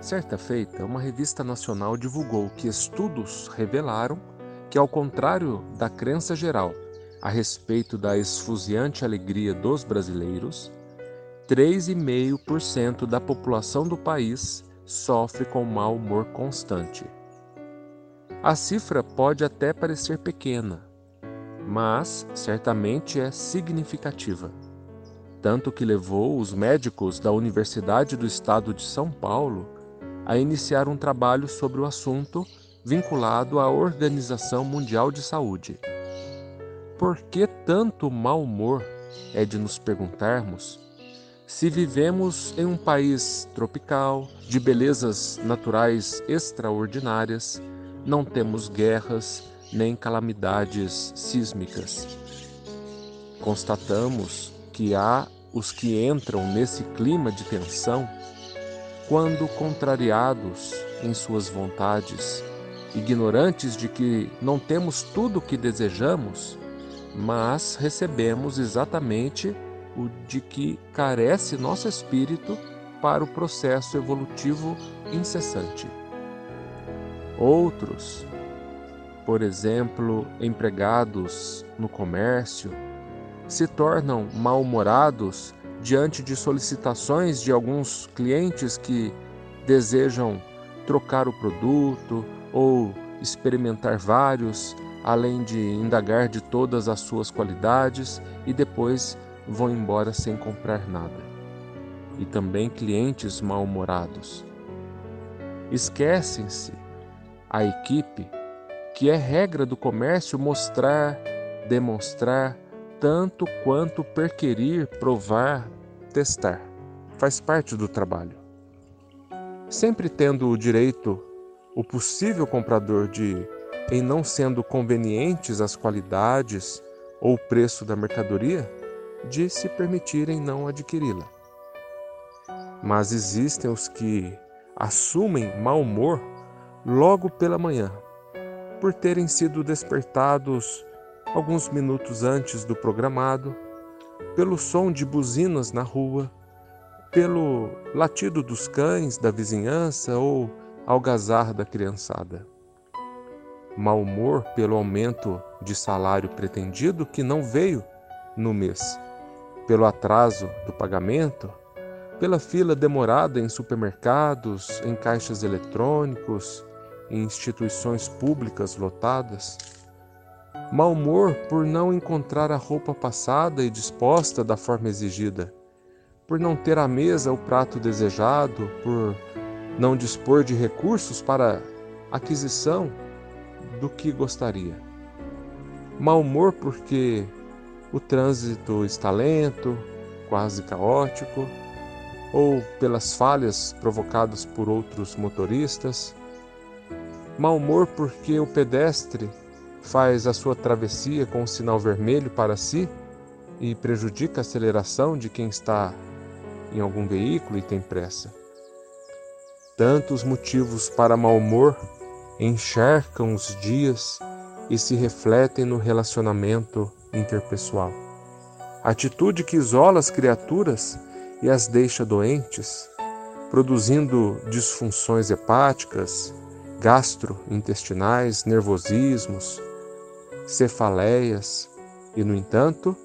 Certa feita, uma revista nacional divulgou que estudos revelaram que, ao contrário da crença geral a respeito da esfuziante alegria dos brasileiros, 3,5% da população do país sofre com mau humor constante. A cifra pode até parecer pequena, mas certamente é significativa. Tanto que levou os médicos da Universidade do Estado de São Paulo a iniciar um trabalho sobre o assunto vinculado à Organização Mundial de Saúde. Por que tanto mau humor? É de nos perguntarmos se vivemos em um país tropical, de belezas naturais extraordinárias, não temos guerras nem calamidades sísmicas. Constatamos que há os que entram nesse clima de tensão quando contrariados em suas vontades, ignorantes de que não temos tudo o que desejamos, mas recebemos exatamente o de que carece nosso espírito para o processo evolutivo incessante. Outros, por exemplo, empregados no comércio, se tornam mal-humorados diante de solicitações de alguns clientes que desejam trocar o produto ou experimentar vários, além de indagar de todas as suas qualidades e depois vão embora sem comprar nada. E também clientes mal-humorados. Esquecem-se a equipe que é regra do comércio mostrar, demonstrar tanto quanto perquerir, provar, testar. Faz parte do trabalho. Sempre tendo o direito o possível comprador de, em não sendo convenientes as qualidades ou o preço da mercadoria, de se permitirem não adquiri-la. Mas existem os que assumem mau humor logo pela manhã, por terem sido despertados alguns minutos antes do programado, pelo som de buzinas na rua, pelo latido dos cães da vizinhança ou algazarra da criançada. Mau humor pelo aumento de salário pretendido que não veio no mês pelo atraso do pagamento, pela fila demorada em supermercados, em caixas eletrônicos, em instituições públicas lotadas. Mal humor por não encontrar a roupa passada e disposta da forma exigida, por não ter à mesa o prato desejado, por não dispor de recursos para aquisição do que gostaria. Mal humor porque o trânsito está lento, quase caótico, ou pelas falhas provocadas por outros motoristas. Mau humor porque o pedestre faz a sua travessia com o sinal vermelho para si e prejudica a aceleração de quem está em algum veículo e tem pressa. Tantos motivos para mau humor encharcam os dias e se refletem no relacionamento interpessoal. Atitude que isola as criaturas e as deixa doentes, produzindo disfunções hepáticas, gastrointestinais, nervosismos, cefaleias, e, no entanto,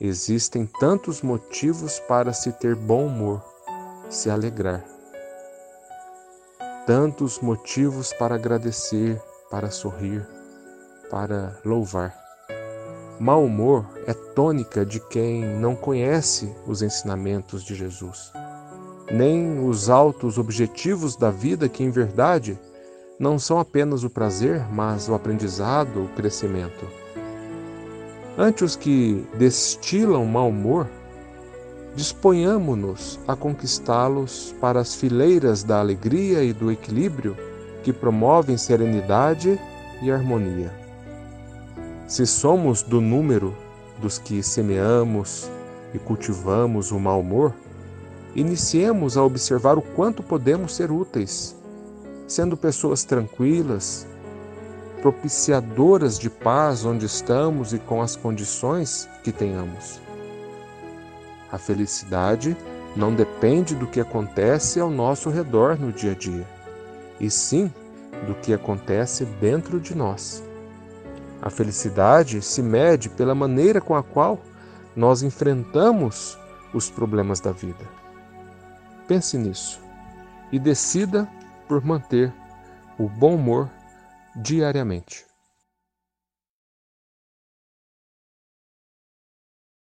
existem tantos motivos para se ter bom humor, se alegrar. Tantos motivos para agradecer, para sorrir, para louvar. Mau humor é tônica de quem não conhece os ensinamentos de Jesus, nem os altos objetivos da vida que, em verdade, não são apenas o prazer, mas o aprendizado, o crescimento. Ante os que destilam mau humor, disponhamos-nos a conquistá-los para as fileiras da alegria e do equilíbrio que promovem serenidade e harmonia. Se somos do número dos que semeamos e cultivamos o mau humor, iniciemos a observar o quanto podemos ser úteis, sendo pessoas tranquilas, propiciadoras de paz onde estamos e com as condições que tenhamos. A felicidade não depende do que acontece ao nosso redor no dia a dia, e sim do que acontece dentro de nós. A felicidade se mede pela maneira com a qual nós enfrentamos os problemas da vida. Pense nisso e decida por manter o bom humor diariamente.